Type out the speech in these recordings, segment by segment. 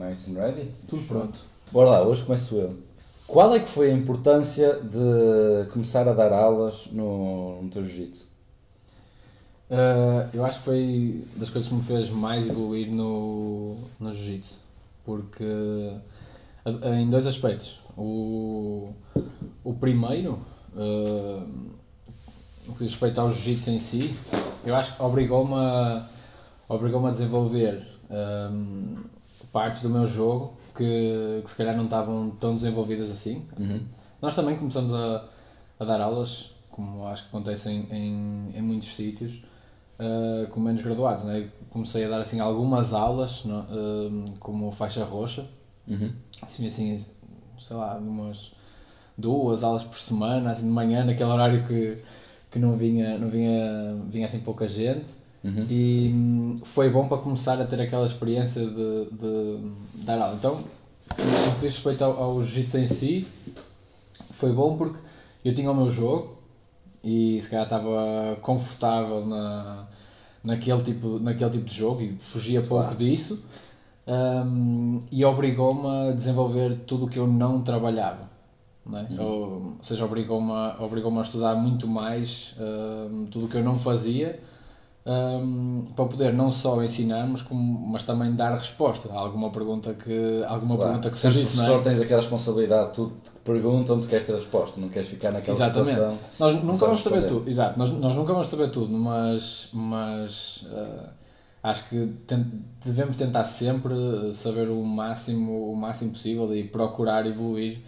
Nice and ready? Tudo pronto. Bora lá, hoje começo eu. Qual é que foi a importância de começar a dar aulas no, no teu jiu-jitsu? Uh, eu acho que foi das coisas que me fez mais evoluir no, no jiu-jitsu. Porque, uh, em dois aspectos. O, o primeiro, uh, no que diz respeito ao jiu-jitsu em si, eu acho que obrigou-me a, obrigou a desenvolver um, partes do meu jogo que, que se calhar não estavam tão desenvolvidas assim. Uhum. Nós também começamos a, a dar aulas, como acho que acontece em, em, em muitos sítios, uh, com menos graduados. Né? Comecei a dar assim algumas aulas, no, uh, como faixa roxa, Uhum. assim, assim, sei lá, umas duas aulas por semana, assim de manhã, naquele horário que, que não vinha, não vinha, vinha assim pouca gente. Uhum. E hum, foi bom para começar a ter aquela experiência de, de dar aula. Então, no que diz respeito ao, ao jiu-jitsu em si, foi bom porque eu tinha o meu jogo e se calhar estava confortável na, naquele, tipo, naquele tipo de jogo e fugia pouco Claro. disso. hum, e obrigou-me a desenvolver tudo o que eu não trabalhava. Não é? ou, ou seja, obrigou-me a, obrigou a estudar muito mais hum, tudo o que eu não fazia hum, para poder não só ensinar, mas, como, mas também dar resposta a alguma pergunta que, alguma Claro. pergunta que Seres surgisse. não é? tens aquela responsabilidade, tu te perguntam, tu queres ter a resposta, não queres ficar naquela Exatamente. situação. Nós nunca vamos saber tudo, exato, nós, nós nunca vamos saber tudo, mas, mas ah, acho que devemos tentar sempre saber o máximo, o máximo possível e procurar evoluir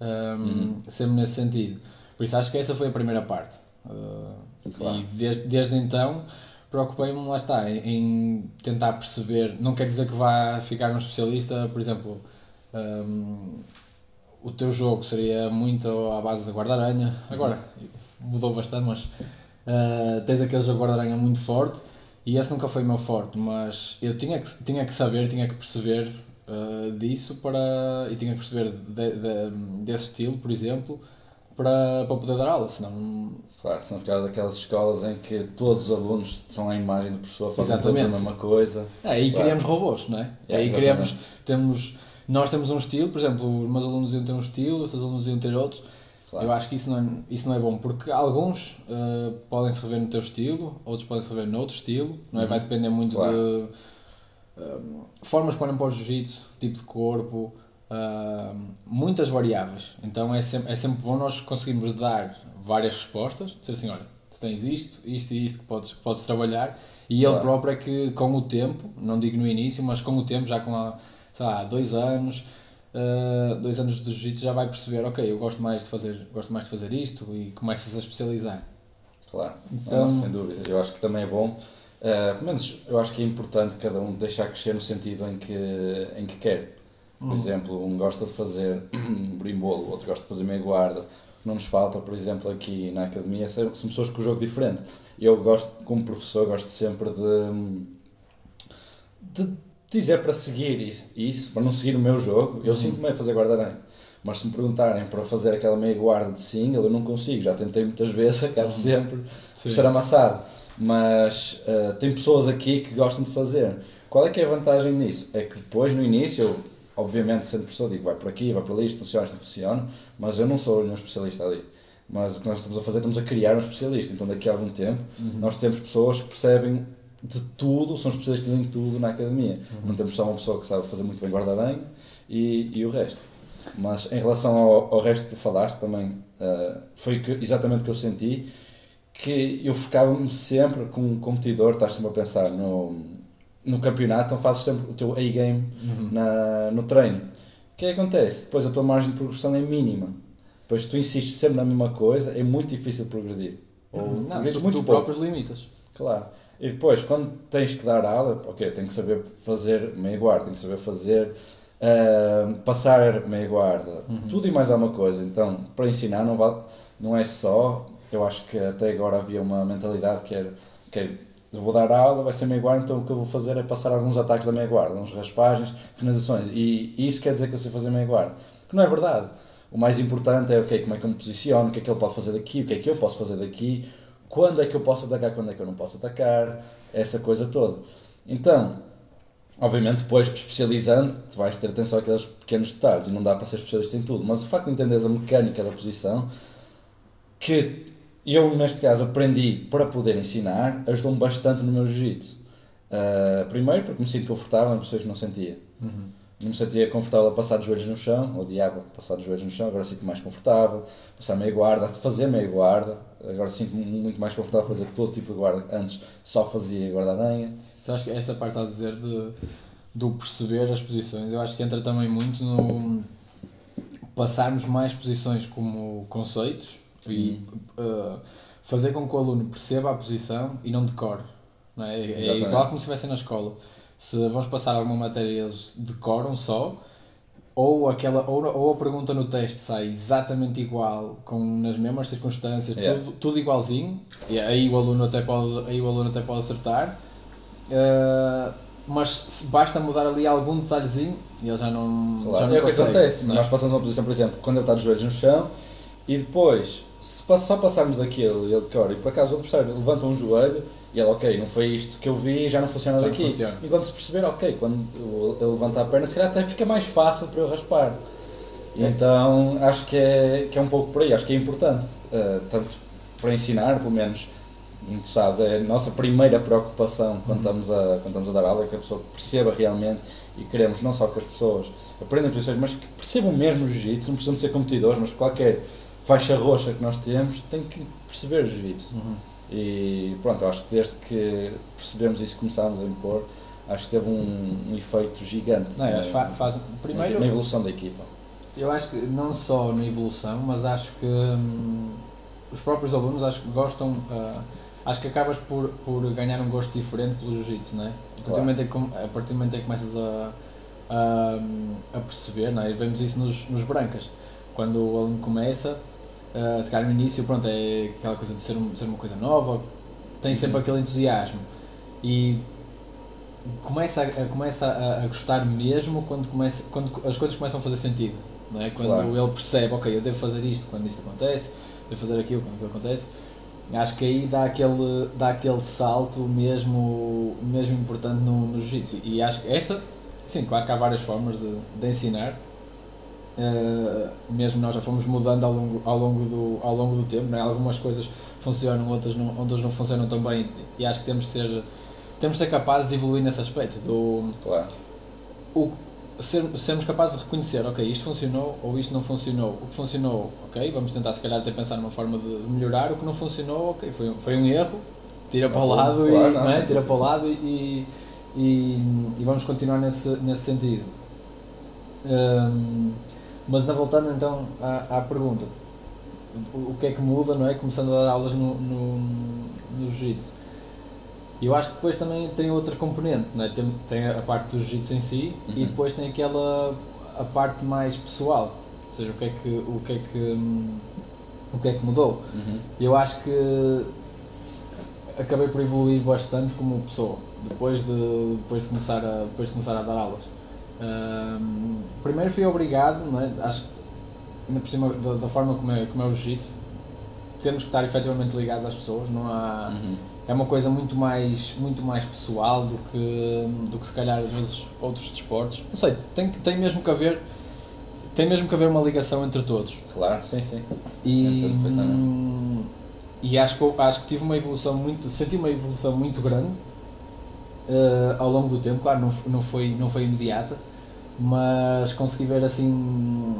ah, Uhum. sempre nesse sentido. Por isso acho que essa foi a primeira parte. Ah, Claro. E desde, desde então preocupei-me, lá está, em, tentar perceber, não quer dizer que vá ficar um especialista, por exemplo, hum, o teu jogo seria muito à base de guarda-aranha, agora mudou bastante, mas ah, tens aquele jogo guarda-aranha muito forte e esse nunca foi o meu forte, mas eu tinha que, tinha que saber, tinha que perceber ah, disso para, e tinha que perceber de- de- desse estilo, por exemplo, para, para poder dar aula, senão Claro, ficava daquelas escolas em que todos os alunos são a imagem do professor, fazem todos a Exatamente. mesma coisa. É, aí Claro. criamos robôs, não é? Yeah, aí exatamente. criamos, temos, nós temos um estilo, por exemplo, os meus alunos iam ter um estilo, os teus alunos iam ter outros. Claro. Eu acho que isso não é, isso não é bom, porque alguns eh, podem se rever no teu estilo, outros podem se rever noutro estilo, não é? Vai depender muito Uhum. Claro. de eh, formas que podem para o jiu-jitsu, tipo de corpo, eh, muitas variáveis. Então é sempre, é sempre bom nós conseguirmos dar várias respostas, dizer assim, olha, tu tens isto, isto e isto que podes, que podes trabalhar, e ele Claro. próprio é que com o tempo, não digo no início, mas com o tempo, já com lá, sei lá, dois anos, eh, dois anos de jiu-jitsu já vai perceber, ok, eu gosto mais de fazer, gosto mais de fazer isto e começas a especializar. Claro, Então- Não, sem dúvida. Eu acho que também é bom. eh, pelo menos eu acho que é importante cada um deixar crescer no sentido em que, em que quer. Por exemplo, um gosta de fazer um brimbolo, outro gosta de fazer meia guarda. Que não nos falta, por exemplo, aqui na academia são são pessoas com o jogo diferente. Eu gosto, como professor, gosto sempre de, de dizer para seguir isso, isso, para não seguir o meu jogo. Eu sinto-me a fazer guarda-aranha. Mas se me perguntarem para fazer aquela meia guarda de single, eu não consigo. Já tentei muitas vezes, acabo sempre por ser amassado. Mas eh, tem pessoas aqui que gostam de fazer. Qual é que é a vantagem nisso? É que depois, no início, eu, obviamente, sendo professor, digo vai por aqui, vai por ali, isto funciona, isto não funciona, mas eu não sou nenhum especialista ali. Mas o que nós estamos a fazer, estamos a criar um especialista. Então, daqui a algum tempo, nós temos pessoas que percebem de tudo, são especialistas em tudo na academia. Não temos só uma pessoa que sabe fazer muito bem guarda-aranha e, e o resto. Mas em relação ao, ao resto que falaste também, eh, foi que- exatamente o que eu senti, que eu focava-me sempre como competidor, estás sempre a pensar no, no campeonato, então fazes sempre o teu A-game na- no treino. O que é que acontece? Depois a tua margem de progressão é mínima. Depois tu insistes sempre na mesma coisa, é muito difícil progredir. Ou Não, progredes tu, muito tu pouco. próprios limitas. Claro. E depois, quando tens que dar aula, ok, tenho que saber fazer meia guarda, tenho que saber fazer, ah, passar meia guarda, tudo e mais alguma coisa. Então, para ensinar, não, vale, não é só, eu acho que até agora havia uma mentalidade que era, ok, vou dar aula, vai ser meia guarda, então o que eu vou fazer é passar alguns ataques da meia guarda, uns raspagens, finalizações, e isso quer dizer que eu sei fazer meia guarda. Que não é verdade. O mais importante é, ok, como é que eu me posiciono, o que é que ele pode fazer daqui, o que é que eu posso fazer daqui, quando é que eu posso atacar, quando é que eu não posso atacar, essa coisa toda. Então, Obviamente, depois, especializando, tu vais ter atenção àqueles pequenos detalhes e não dá para ser especialista em tudo. Mas o facto de entenderes a mecânica da posição, que eu, neste caso, aprendi para poder ensinar, ajudou-me bastante no meu jiu-jitsu. Uh, primeiro, porque me sinto confortável em posições que não sentia. Uhum. Não me sentia confortável a passar de joelhos no chão, odiava passar de joelhos no chão, agora sinto mais confortável. Passar meia guarda, fazer meia guarda, agora sinto-me muito mais confortável a fazer todo tipo de guarda. Antes só fazia guarda-aranha. Só acho que essa parte a dizer de, do perceber as posições, eu acho que entra também muito no passarmos mais posições como conceitos e uh, fazer com que o aluno perceba a posição e não decore. Não é? é igual como se estivesse na escola. Se vamos passar alguma matéria eles decoram só, ou, aquela, ou, ou a pergunta no teste sai exatamente igual, com nas mesmas circunstâncias, yeah. tudo, tudo igualzinho, e aí o aluno até pode, aí o aluno até pode acertar, Uh, mas basta mudar ali algum detalhezinho e ele já não, claro. já não é o que acontece, não é? nós passamos uma posição, por exemplo, quando ele está de joelhos no chão e depois, se só passarmos aquilo e ele decora e por acaso o adversário levanta um joelho e ele, ok, não foi isto que eu vi já não funciona já daqui. Funciona. E quando se perceber, ok, quando ele levanta a perna, se calhar até fica mais fácil para eu raspar. E é. Então acho que é, que é um pouco por aí, acho que é importante, uh, tanto para ensinar, pelo menos muito sabes, é a nossa primeira preocupação quando, uhum. estamos a, quando estamos a dar aula é que a pessoa perceba realmente e queremos não só que as pessoas aprendam posições, mas que percebam mesmo o jiu-jitsu, não precisam de ser competidores, mas qualquer faixa roxa que nós temos tem que perceber o jiu-jitsu. Uhum. E pronto, acho que desde que percebemos isso começámos a impor, acho que teve um, um efeito gigante não, na, faz, primeiro, na evolução da equipa. Eu acho que não só na evolução, mas acho que hum, os próprios alunos acho que gostam. Uh, acho que acabas por, por ganhar um gosto diferente pelo jiu-jitsu, não é? Que, a partir do momento em que começas a, a, a perceber, não é? E vemos isso nos, nos brancas. Quando o aluno começa, uh, se calhar no início, pronto, é aquela coisa de ser, um, ser uma coisa nova, tem uhum. sempre aquele entusiasmo. E começa, a, começa a, a, gostar mesmo quando, começa, quando as coisas começam a fazer sentido. Não é? Quando claro. ele percebe, ok, eu devo fazer isto quando isto acontece, devo fazer aquilo quando aquilo acontece Acho que aí dá aquele, dá aquele salto mesmo, mesmo importante no, no jiu-jitsu. E acho que essa, sim, claro que há várias formas de, de ensinar. Uh, mesmo nós já fomos mudando ao longo, ao longo, do, ao longo do tempo, né? algumas coisas funcionam, outras não, outras não funcionam tão bem. E acho que temos de ser, temos de ser capazes de evoluir nesse aspecto. Do, claro. O, ser, sermos capazes de reconhecer, ok, isto funcionou ou isto não funcionou. O que funcionou, ok, vamos tentar se calhar até pensar numa forma de, melhorar. O que não funcionou, ok, foi, foi um erro, tira para o lado, claro, e, não, é? tira para o lado e, e, e, vamos continuar nesse, nesse sentido. Um, mas voltando então à, à pergunta, o, o, que é que muda, não é? Começando a dar aulas no, no, no jiu-jitsu eu acho que depois também tem outra componente, né? tem, tem a parte do jiu-jitsu em si uhum. e depois tem aquela a parte mais pessoal, ou seja, o que é que, o que, é que, o que, é que mudou. Uhum. Eu acho que acabei por evoluir bastante como pessoa depois de, depois de, começar, a, depois de começar a dar aulas. Um, primeiro fui obrigado, não é? acho que ainda por cima da, da forma como é, como é o jiu-jitsu, temos que estar efetivamente ligados às pessoas, não há. Uhum é uma coisa muito mais, muito mais pessoal do que, do que se calhar às vezes outros desportos. Não sei, tem, tem mesmo que haver tem mesmo que haver uma ligação entre todos. Claro, sim, sim. E, hum, e acho, que, acho que tive uma evolução muito, senti uma evolução muito grande uh, ao longo do tempo, claro, não, não, foi, não foi imediata, mas consegui ver assim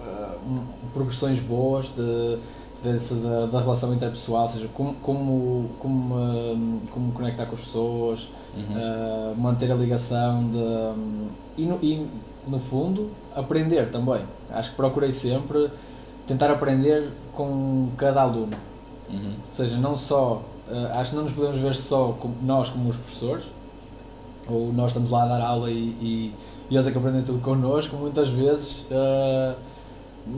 uh, progressões boas de dessa, da, da relação interpessoal, ou seja, como, como, como, hum, como conectar com as pessoas, uhum. uh, manter a ligação de, um, e, no, e, no fundo, aprender também. Acho que procurei sempre tentar aprender com cada aluno. Uhum. Ou seja, não só, uh, acho que não nos podemos ver só como, nós como os professores, ou nós estamos lá a dar aula e, e, e eles é que aprendem tudo connosco, muitas vezes uh,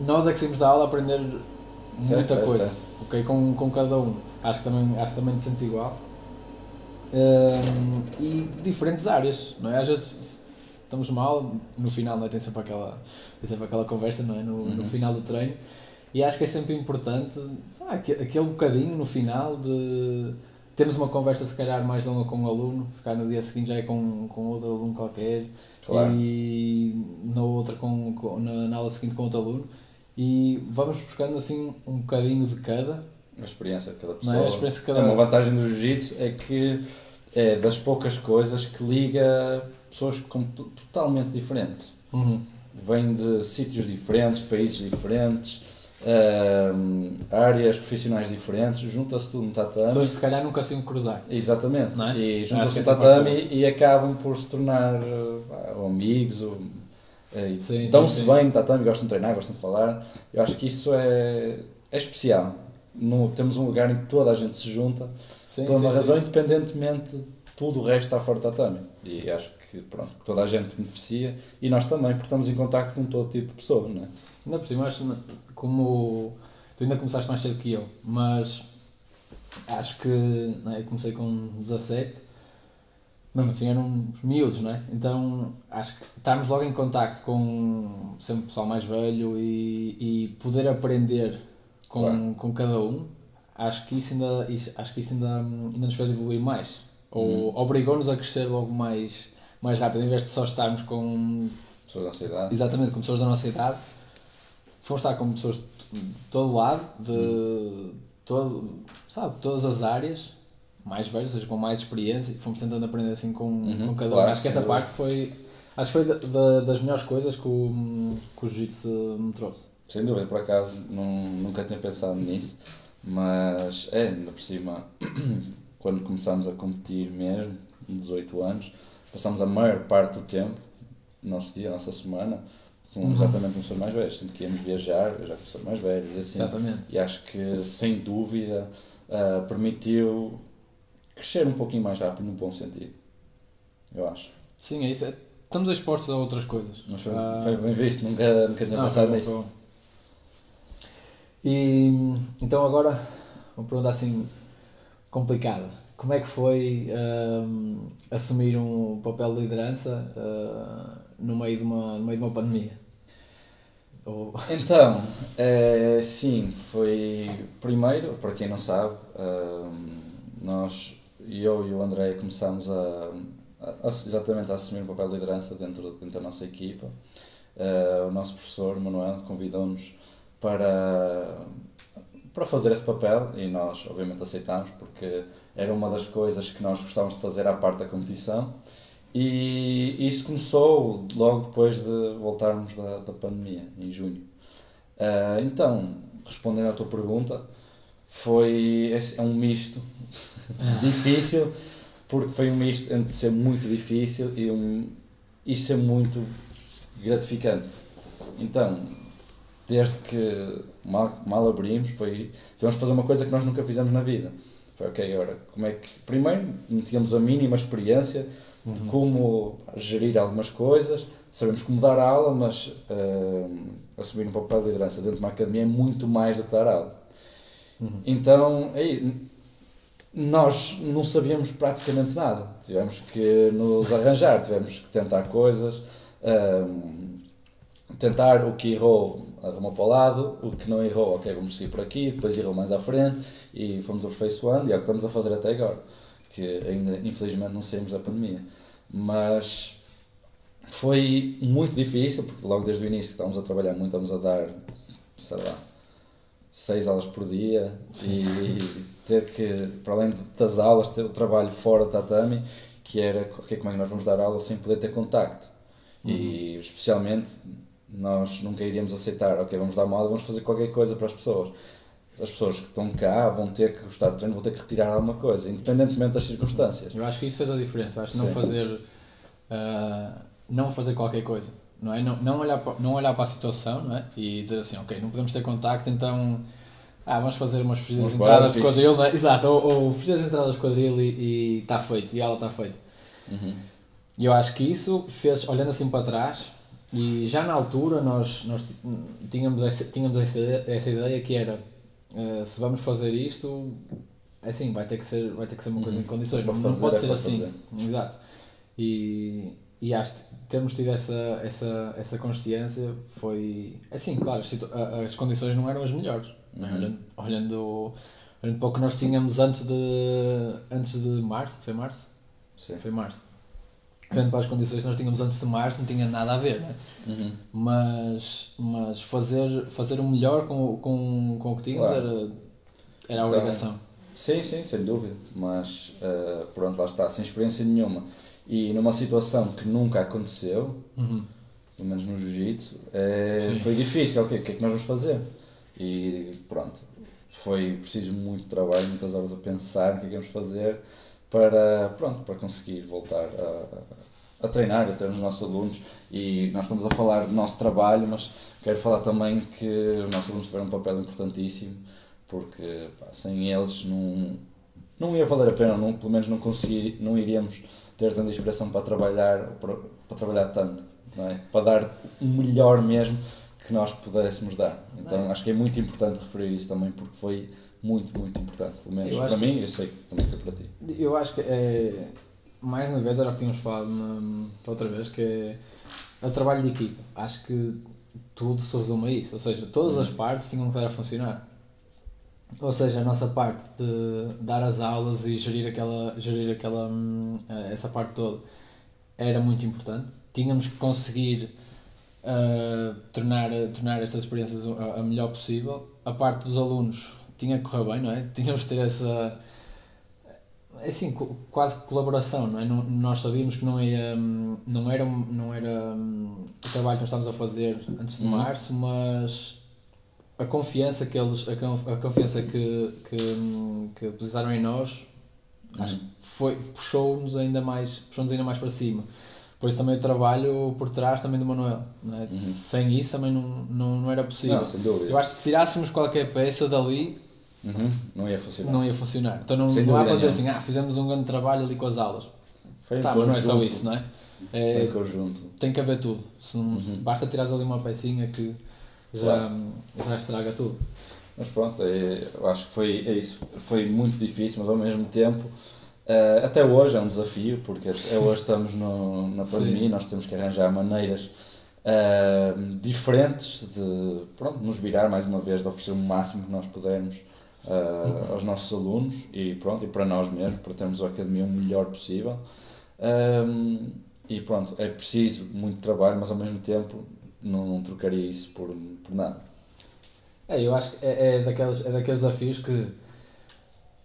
nós é que saímos da aula a aprender muita coisa, ok? Com, com cada um. Acho que também, acho que também te sentes igual. Um, e diferentes áreas, não é? Às vezes estamos mal, no final não é? tem, sempre aquela, tem sempre aquela conversa não é? no, uhum. no final do treino e acho que é sempre importante sabe, aquele bocadinho no final de, temos uma conversa se calhar mais longa com um aluno, se calhar no dia seguinte já é com, com outro aluno qualquer Claro. e na outra com, com- na, na aula seguinte com outro aluno e vamos buscando assim um bocadinho de cada. A experiência de cada Não pessoa. é? A experiência de cada- É uma vantagem do jiu-jitsu é que é das poucas coisas que liga pessoas com- totalmente diferentes. Vêm de sítios diferentes, países diferentes, ahm, áreas profissionais diferentes, junta-se tudo no tatame. Pessoas se calhar nunca se iam cruzar. Exatamente. É? E juntam-se no parte tatame e acabam por se tornar ou amigos ou eh, dão-se bem no tatame, gostam de treinar, gostam de falar. Eu acho que isso é, é especial. No, temos um lugar em que toda a gente se junta Sim, por uma sim, razão, sim. independentemente de tudo o resto está fora do tatame. E acho que, pronto, toda a gente beneficia e nós também, porque estamos em contacto com todo tipo de pessoa, não é? Ainda por cima, acho que como tu ainda começaste mais cedo que eu, mas acho que não é, eu comecei com 17, mesmo assim eram miúdos, não é? Então acho que estarmos logo em contacto com sempre pessoal mais velho e, e poder aprender com, Claro. com cada um, acho que isso ainda, isso- acho que isso ainda, ainda nos fez evoluir mais. Ou obrigou-nos a crescer logo mais, mais rápido, em vez de só estarmos com Pessoas da nossa idade. exatamente com pessoas da nossa idade, fomos estar com pessoas de todo lado, de todo, sabe, todas as áreas, mais velhos, ou seja, com mais experiência, e fomos tentando aprender assim com, com cada um. claro, Acho que essa sem parte foi, acho que foi da- da- das melhores coisas que o, que o Jiu-Jitsu me trouxe. Sem dúvida, por acaso não, nunca tinha pensado nisso, mas é, ainda por cima, quando começámos a competir mesmo, 18 anos, passámos a maior parte do tempo, nosso dia, nossa semana, com, exatamente com pessoas mais velhas, sempre que íamos viajar, viajar com pessoas mais velhas e assim. Exatamente. E acho que, sem dúvida, ah, permitiu crescer um pouquinho mais rápido, no bom sentido. Eu acho. Sim, é isso. é- Estamos expostos a outras coisas. Mas foi, Ah, foi bem visto, nunca, nunca tinha pensado bom, nisso. foi bom. E então agora, uma pergunta assim complicada. Como é que foi hum, assumir um papel de liderança no, meio de uma, no meio de uma pandemia? Ou- Então, eh, sim, foi primeiro, para quem não sabe, ahm, nós, eu e o André começámos a, a- exatamente a assumir o papel de liderança dentro, dentro da nossa equipa. Eh, o nosso professor Manuel convidou-nos para, para fazer esse papel e nós obviamente aceitámos porque era uma das coisas que nós gostávamos de fazer à parte da competição e isso começou logo depois de voltarmos da, da pandemia, em junho. Ah, então, respondendo à tua pergunta, foi esse é um misto difícil, porque foi um misto entre ser muito difícil e, um, e ser muito gratificante. Então, desde que mal, mal abrimos, foi, tivemos de fazer uma coisa que nós nunca fizemos na vida. Foi, ok, agora, como é que... Primeiro, não tínhamos a mínima experiência de como gerir algumas coisas, sabemos como dar aula, mas ah, assumir um papel de liderança dentro de uma academia é muito mais do que dar aula. Então, aí, nós não sabíamos praticamente nada. Tivemos que nos arranjar, tivemos que tentar coisas, ahm, tentar o que errou, arrumou para o lado, o que não errou, ok, vamos seguir por aqui, depois errou mais à frente e fomos aperfeiçoando e é o que estamos a fazer até agora, que ainda infelizmente não saímos da pandemia. Mas foi muito difícil, porque logo desde o início estávamos a trabalhar muito, estávamos a dar, sei lá, seis aulas por dia e ter que, para além das aulas, ter o trabalho fora do tatame, que era ok, como é que nós vamos dar aula sem poder ter contacto. E especialmente nós nunca iríamos aceitar, ok, vamos dar uma aula, vamos fazer qualquer coisa para as pessoas. As pessoas que estão cá vão ter que gostar do treino, vão ter que retirar alguma coisa, independentemente das circunstâncias. Eu acho que isso fez a diferença. Acho que não fazer, ah, não fazer qualquer coisa. Não, é? não, não, olhar para, não olhar para a situação não é? e dizer assim, ok, não podemos ter contacto, então ah, vamos fazer umas fugidas de entradas de quadril, é? exato, ou, ou fugidas de entradas de quadril e está feito, e ela está feita. E eu acho que isso fez, olhando assim para trás, e já na altura nós, nós tínhamos, essa, tínhamos essa, essa ideia que era eh, se vamos fazer isto, é assim, vai ter que ser, vai ter que ser uma coisa em condições, Para não, fazer não pode é ser assim. Exato. E, e acho que termos tido essa, essa, essa consciência foi. Assim, claro, as as condições não eram as melhores. é? Olhando, olhando Olhando para o que nós tínhamos antes de, antes de março, foi março? Sim. Foi março. Olhando para as condições que nós tínhamos antes de março, não tinha nada a ver, né? Uhum. mas, mas fazer, fazer o melhor com, com, com o que tínhamos Claro. era, era a Então, obrigação. Sim, sim, sem dúvida. Mas eh, pronto, lá está, sem experiência nenhuma. E numa situação que nunca aconteceu, Uhum. pelo menos no jiu-jitsu, é, foi difícil. Ok, o que é que nós vamos fazer? E pronto, foi preciso muito trabalho, muitas horas a pensar o que é que vamos fazer para, pronto, para conseguir voltar a, a treinar, a os nossos alunos. E nós estamos a falar do nosso trabalho, mas quero falar também que os nossos alunos tiveram um papel importantíssimo, porque pá, sem eles não, não ia valer a pena, não, pelo menos não, conseguir, não iríamos ter tanta inspiração para trabalhar, para, para trabalhar tanto, é? para dar o melhor mesmo que nós pudéssemos dar. Então acho que é muito importante referir isso também, porque foi muito, muito importante. Pelo menos Eu para mim, eu sei que também foi para ti. Eu acho que é. Mais uma vez, era o que tínhamos falado na, outra vez, que é, é o trabalho de equipa. Acho que tudo se resume a isso. Ou seja, todas as partes tinham que estar a funcionar. Ou seja, a nossa parte de dar as aulas e gerir aquela, gerir aquela, hum, eh, essa parte toda era muito importante. Tínhamos que conseguir uh, tornar, tornar estas experiências a, a melhor possível. A parte dos alunos tinha que correr bem, não é? Tínhamos que ter essa assim, co- quase colaboração, não é? Não- nós sabíamos que não, ia, hum, não era, não era hum, o trabalho que nós estávamos a fazer antes de Uhum. março, mas a confiança que eles, a, conf- a confiança que, que, hum, que depositaram em nós, acho que foi, puxou-nos ainda mais, puxou-nos ainda mais para cima. Por isso também o trabalho por trás também do Manuel, é? Sem isso também não, não, não era possível. Não. Eu acho que se tirássemos qualquer peça dali, Uhum, não ia funcionar. não ia funcionar. Então não, não há para dizer assim, ah, fizemos um grande trabalho ali com as aulas. Foi Tá, mas não é só isso, não é? Foi É, em conjunto. tem que haver tudo. Se não, se basta tirares ali uma pecinha que já, já estraga tudo. Mas pronto, é, eu acho que foi é isso. Foi muito difícil, mas ao mesmo tempo, eh, até hoje é um desafio, porque até hoje estamos no, na pandemia e nós temos que arranjar maneiras eh, diferentes de pronto, nos virar mais uma vez, de oferecer o máximo que nós pudermos eh, aos nossos alunos e pronto, e para nós mesmos, para termos a academia o melhor possível. Um, e pronto, é preciso muito trabalho, mas ao mesmo tempo não trocaria isso por, por nada. É, eu acho que é, é, daqueles, é daqueles desafios que.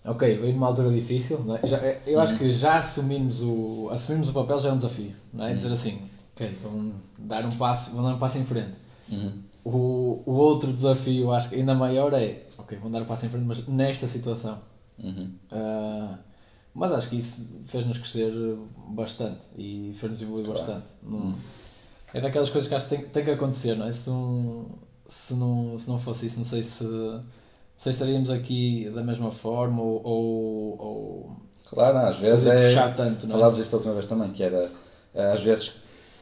Ok, veio numa altura difícil, não é? já, é- eu acho que já assumimos o, assumimos o papel já é um desafio, não é? Dizer assim, ok, vamos dar um passo, vamos dar um passo em frente. Uhum. O, o outro desafio, acho que ainda maior é, ok, vamos dar um passo em frente, mas nesta situação. Uhum. Ah, mas acho que isso fez-nos crescer bastante e fez-nos evoluir Claro. bastante. Não- é daquelas coisas que acho que tem, tem que acontecer, não é? Se não, se não, se não fosse isso, não sei se, não se estaríamos aqui da mesma forma ou, ou, ou Claro, às vezes é. tanto, não é? Falámos disso da última vez também, que era. Às vezes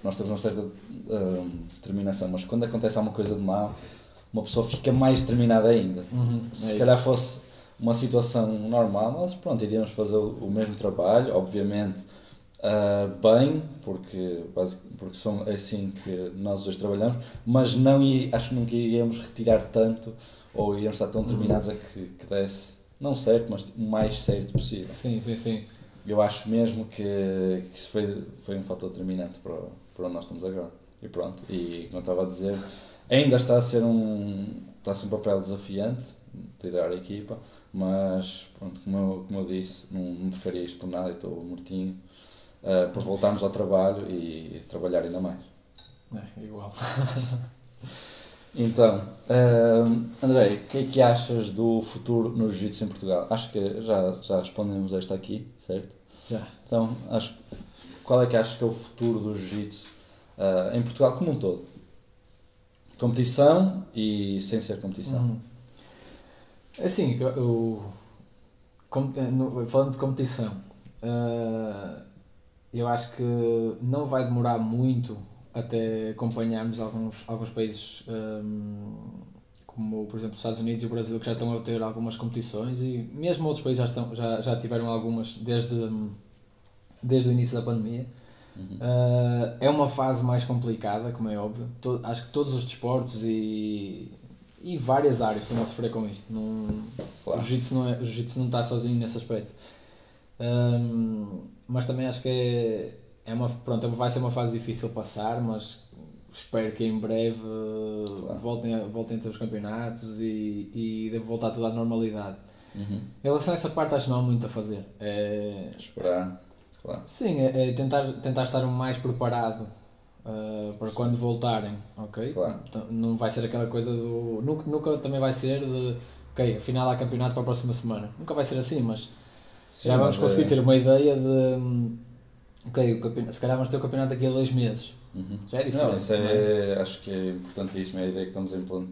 nós temos uma certa hum, determinação, mas quando acontece alguma coisa de mal, uma pessoa fica mais determinada ainda. Uhum, Se é calhar fosse uma situação normal, nós pronto, iríamos fazer o, mesmo trabalho, obviamente ah, bem, porque, porque são é assim que nós hoje trabalhamos, mas não acho que nunca iríamos retirar tanto ou iríamos estar Uhum. tão determinados a que, que desse, não certo, mas o mais certo possível. Sim, sim, sim. Eu acho mesmo que, que isso foi, foi um fator determinante para, o- para onde nós estamos agora. E pronto, e como eu estava a dizer, ainda está a ser um, está a ser um papel desafiante de liderar a equipa, mas pronto, como eu, como eu disse, não, não trocaria isto por nada e estou mortinho uh, para voltarmos ao trabalho e trabalhar ainda mais. É, igual. Então, uh, André, o que é que achas do futuro no Jiu-Jitsu em Portugal? Acho que já, já respondemos esta aqui, certo? Já. Então, acho, qual é que achas que é o futuro do Jiu-Jitsu uh, em Portugal como um todo? Competição e sem ser competição. Uhum. Assim, eu, eu- com- no- falando de competição, ah, eu acho que não vai demorar muito até acompanharmos alguns, alguns países ahm, como, por exemplo, os Estados Unidos e o Brasil que já estão a ter algumas competições e mesmo outros países já, estão, já, já tiveram algumas desde, desde o início da pandemia. Uh, é uma fase mais complicada, como é óbvio. To- acho que todos os desportos e, e várias áreas estão a sofrer com isto. Não, Claro. O jiu-jitsu não, é, o jiu-jitsu não está sozinho nesse aspecto. Hum, mas também acho que é, é uma, pronto, vai ser uma fase difícil passar, mas espero que em breve Claro. voltem, a, voltem a ter os campeonatos e, e voltar tudo à normalidade. Uhum. Em relação a essa parte acho que não há muito a fazer. É, Esperar. Claro. sim, é, é tentar, tentar estar o mais preparado uh, para quando voltarem, ok? Claro. Então, não vai ser aquela coisa do. Nunca, nunca também vai ser de. Ok, afinal há campeonato para a próxima semana. Nunca vai ser assim, mas Sim, já vamos mas conseguir é- ter uma ideia de. Ok, o campeonato, se calhar vamos ter o campeonato daqui a dois meses. Uhum. Já é diferente. Não, isso é? é, acho que é importantíssimo, é a ideia que estamos a implan-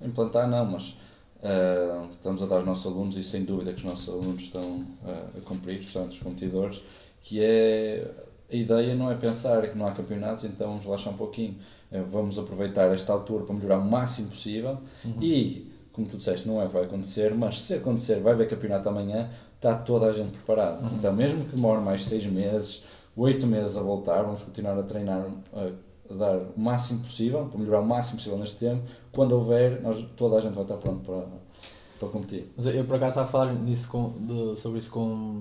a implantar, não, mas ah, estamos a dar aos nossos alunos e sem dúvida que os nossos alunos estão ah, a cumprir, especialmente os competidores, que é a ideia não é pensar que não há campeonatos, então vamos relaxar um pouquinho, Eh, vamos aproveitar esta altura para melhorar o máximo possível Uhum. e, como tu disseste, não é que vai acontecer, mas se acontecer, vai haver campeonato amanhã, está toda a gente preparada. Uhum. Então, mesmo que demore mais seis meses, oito meses a voltar, vamos continuar a treinar, a, dar o máximo possível, para melhorar o máximo possível neste tempo. Quando houver, nós, toda a gente vai estar pronto para, para competir. Mas eu, eu, por acaso estava a falar nisso com, de- sobre isso com,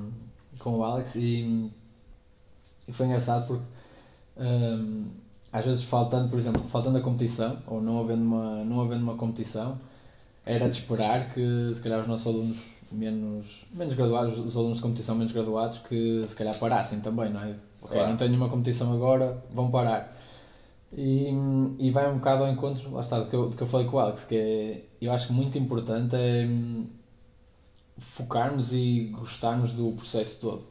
com o Alex e, e foi engraçado porque hum, às vezes faltando, por exemplo, faltando a competição ou não havendo uma, não havendo uma competição, era de esperar que se calhar os nossos alunos menos, menos graduados, os alunos de competição menos graduados, que se calhar parassem também, não é? Claro. não tenho uma competição agora, vão parar. E, e vai um bocado ao encontro, lá está, do que, eu, do que eu falei com o Alex, que é, eu acho que muito importante é focarmos e gostarmos do processo todo.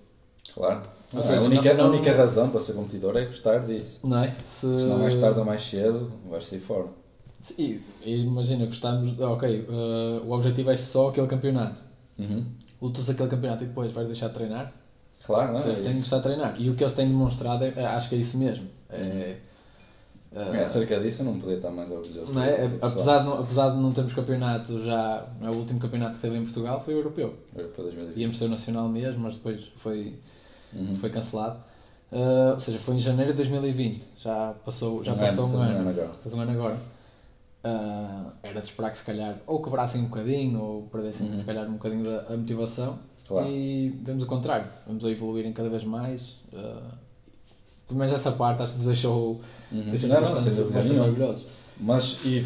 Claro. Ou Ah, seja, a, única, não- a única não- razão para ser competidor é gostar disso. Não é? Se, Senão, mais tarde ou mais cedo, vais sair fora. E imagina, gostamos, ok, eh, o objetivo é só aquele campeonato. Uhum. Lutas aquele campeonato e depois vais deixar de treinar. Claro, não é? seja, tem que gostar de treinar. E o que eles têm demonstrado, é, é- acho que é isso mesmo. É, eh, É, acerca disso, eu não podia estar mais orgulhoso. não é? apesar, de não, apesar de não termos campeonato já, é o último campeonato que teve em Portugal foi o europeu. Europeu 2020. Íamos ter o nacional mesmo, mas depois foi, Uhum. foi cancelado. Uh, ou seja, foi em janeiro de 2020. Já passou, já Um passou ano, um faz um ano. ano agora. Faz um ano agora. Uh, era de esperar que se calhar ou quebrassem um bocadinho ou perdessem se calhar um bocadinho da a motivação. Uhum. Claro. E vemos o contrário. Vamos a evoluírem cada vez mais. Uh, pelo menos essa parte acho que nos deixou, Uhum. deixou Não, não, bastante, dúvida bastante orgulhosos. Mas e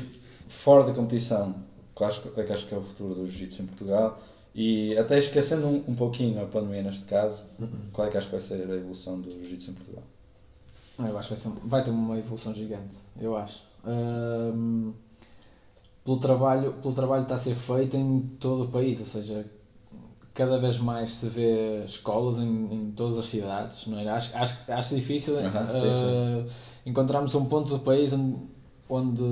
fora da competição, que acho, que- é que acho que é o futuro do jiu-jitsu em Portugal, e até esquecendo um, um pouquinho a pandemia neste caso, qual é que acho que vai ser a evolução do jiu-jitsu em Portugal? Ah, Eu acho que vai, ser- vai ter uma evolução gigante, eu acho. Ahm, pelo, trabalho, pelo trabalho que está a ser feito em todo o país, ou seja, cada vez mais se vê escolas em, em todas as cidades, não é? Acho, acho, acho difícil Aham, sim, ah, encontrarmos um ponto do país onde, onde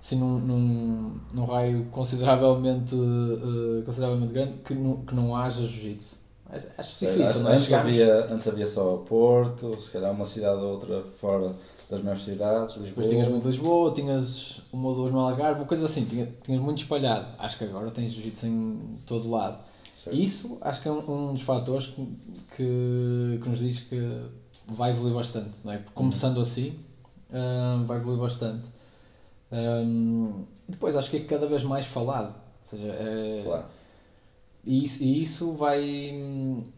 assim, num, num, num raio consideravelmente, ah, consideravelmente grande, que não, que não haja jiu-jitsu. Acho Sei, difícil, é? antes, havia, antes havia só o Porto, se calhar uma cidade ou outra fora das maiores cidades, Lisboa. Depois tinhas muito Lisboa, tinhas uma ou duas no Algarve, uma coisa assim, tinha, tinhas muito espalhado. Acho que agora tens jiu-jitsu em todo lado. Certo. Isso acho que é um, um dos fatores que, que, que nos diz que vai evoluir bastante, não é? Porque Começando assim, ah, vai evoluir bastante. Ahm, e depois acho que é cada vez mais falado. Ou seja, é, Claro. E isso, e isso vai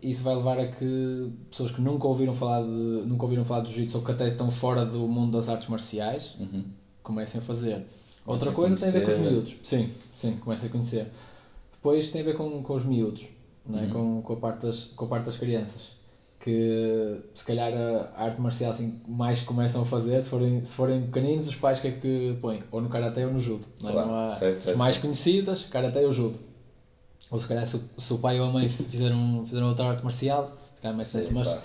isso vai levar a que pessoas que nunca ouviram falar de nunca ouviram falar de jiu-jitsu ou que até estão fora do mundo das artes marciais Uhum. comecem a fazer. Comecem Outra a coisa tem a ver com os miúdos. Sim, sim, comecem a conhecer. Depois tem a ver com, com os miúdos, não é? Uhum. com, com, a parte das, com a parte das crianças. Que se calhar a arte marcial assim, mais começam a fazer, se forem, se forem pequeninos, os pais que é que põem? Ou no Karaté ou no Judo. Não é? Claro, Não há- certo, certo, mais certo. conhecidas, Karaté ou Judo. Ou se calhar se o, se o pai ou a mãe fizeram, fizeram outra arte marcial, se calhar mais Sim, mas,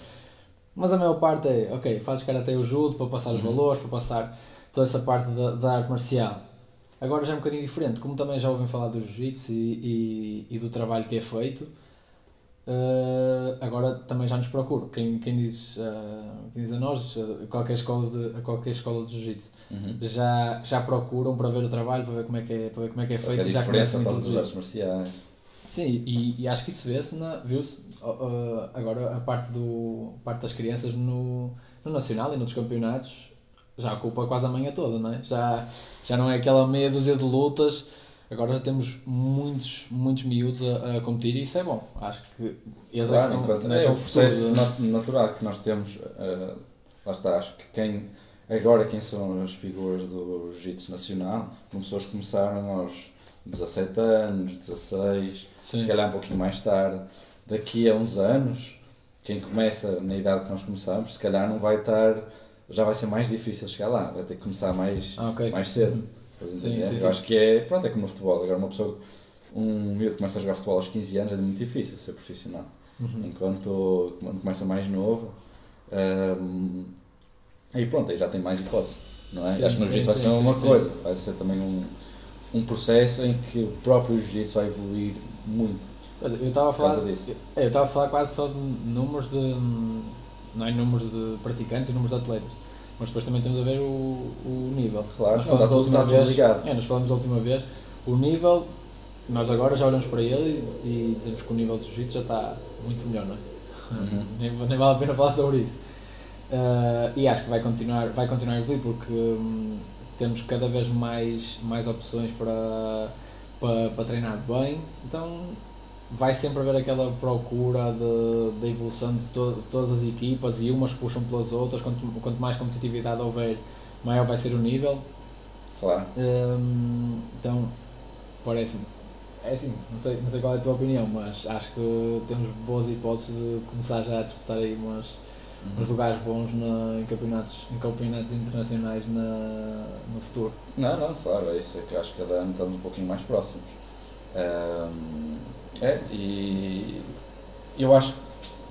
mas a maior parte é, ok, fazes Karaté ou Judo para passar os Uhum. valores, para passar toda essa parte da, da arte marcial. Agora já é um bocadinho diferente, como também já ouvem falar do Jiu-Jitsu e, e, e do trabalho que é feito, eh, agora também já nos procuram. Quem, quem, diz, eh, quem diz a nós, eh, a qualquer escola de, a qualquer escola de Jiu-Jitsu, Uhum. já, já procuram para ver o trabalho, para ver como é que é, para ver como é, que é feito é e já para as introduzir. artes marciais? Sim, e, e acho que isso vê-se, viu-se ó, agora a parte, do, parte das crianças no, no Nacional e noutros campeonatos, já ocupa quase a manhã toda, não é? Já, já não é aquela meia dúzia de lutas, agora já temos muitos, muitos miúdos a, a competir e isso é bom. Acho que eles claro, é que são, enquanto, é, são o processo natural que nós temos, eh, lá está, acho que quem, agora quem são as figuras do Jiu-Jitsu Nacional, como pessoas que começaram aos 17 anos, 16, Sim. se calhar um pouquinho mais tarde, daqui a uns anos, quem começa na idade que nós começamos, se calhar não vai estar, já vai ser mais difícil chegar lá, vai ter que começar mais, Ah, ok. mais cedo. A Sim, sim, Eu sim. acho que é, pronto, é como no futebol, agora uma pessoa, um miúdo que começa a jogar futebol aos 15 anos é muito difícil ser profissional. Uhum. Enquanto quando começa mais novo, hum, aí pronto, aí já tem mais hipótese, não é? Acho que no jiu-jitsu vai ser uma coisa, vai ser também um, um processo em que o próprio jiu-jitsu vai evoluir muito. Eu estava a falar. Eu estava a falar quase só de números de. Não é números de praticantes e números de atletas. Mas depois também temos a ver o, o nível. Claro, Nós está falamos a tudo- última está vez- ligado. É, nós falamos a última vez. O nível, nós agora já olhamos para ele e, e dizemos que o nível do jiu-jitsu já está muito melhor, não é? Uhum. nem, nem vale a pena falar sobre isso. Ah, e acho que vai continuar, vai continuar a evoluir porque hum, temos cada vez mais, mais opções para, para, para treinar bem. Então vai sempre haver aquela procura de, da evolução de, to- de todas as equipas e umas puxam pelas outras. Quanto, quanto mais competitividade houver, maior vai ser o nível. Claro. Hum, então, parece-me. É assim, não sei, não sei qual é a tua opinião, mas acho que temos boas hipóteses de começar já a disputar aí umas, uns lugares bons na, em, campeonatos, em campeonatos internacionais na, no futuro. Não, não, claro, é isso, é que acho que cada ano estamos um pouquinho mais próximos. Hum, é, e eu acho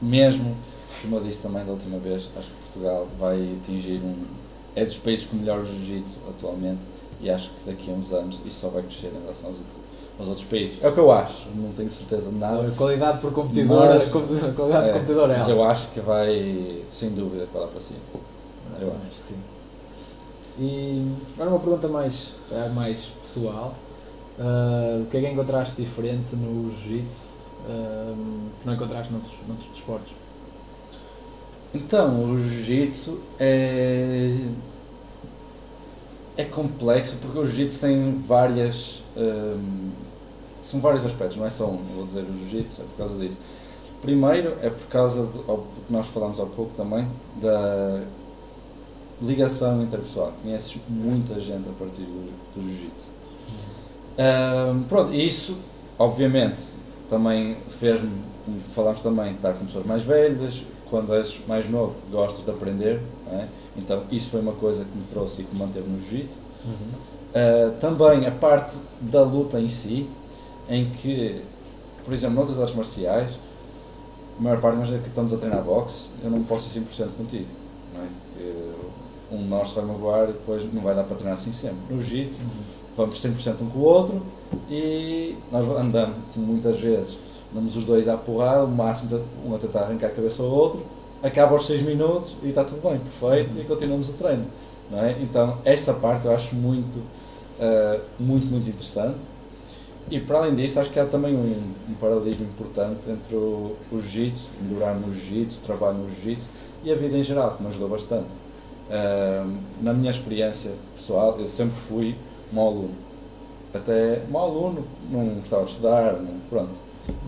mesmo, como eu disse também da última vez, acho que Portugal vai atingir um. É dos países com melhor jiu-jitsu atualmente e acho que daqui a uns anos isso só vai crescer em relação aos, outros- aos outros países. É o que eu acho, não tenho certeza de nada. A qualidade por competidor, Mas- a qualidade É, por competidor é mas eu acho que vai, sem dúvida, para lá para cima. Eu eu acho que sim. E agora uma pergunta mais, calhar mais pessoal. Ah, o que é que encontraste diferente no jiu-jitsu ah, que não encontraste noutros, noutros desportos? Então, o jiu-jitsu é. é complexo porque o jiu-jitsu tem várias. hum, são vários aspectos, não é só um. Eu vou dizer o jiu-jitsu, é por causa disso. Primeiro é por causa do que nós falámos há pouco também, da ligação interpessoal. Conheces muita gente a partir do, do jiu-jitsu. Hum, pronto, e isso, obviamente, também fez-me, como falámos também, estar com pessoas mais velhas, quando és mais novo gostas de aprender, é? então isso foi uma coisa que me trouxe e que me manteve no jiu-jitsu. Uh, também a parte da luta em si, em que, por exemplo, noutras artes marciais, a maior parte, imagina que estamos a treinar boxe, eu não posso ser 100% contigo, não é? Porque um de nós vai magoar e depois não vai dar para treinar assim sempre. No jiu-jitsu, vamos 100% um com o outro e nós andamos muitas vezes, damos os dois à porrada, o máximo de um a tentar arrancar a cabeça ao outro, acaba aos 6 minutos e está tudo bem, perfeito, e continuamos o treino. Não é? Então, essa parte eu acho muito, uh, muito, muito interessante. E para além disso, acho que há também um, um paralelismo importante entre o, o jiu-jitsu, melhorar no jiu-jitsu, o trabalho no jiu-jitsu e a vida em geral, que me ajudou bastante. Uh, na minha experiência pessoal, eu sempre fui mau aluno. Até mau aluno, não gostava de estudar, não, pronto.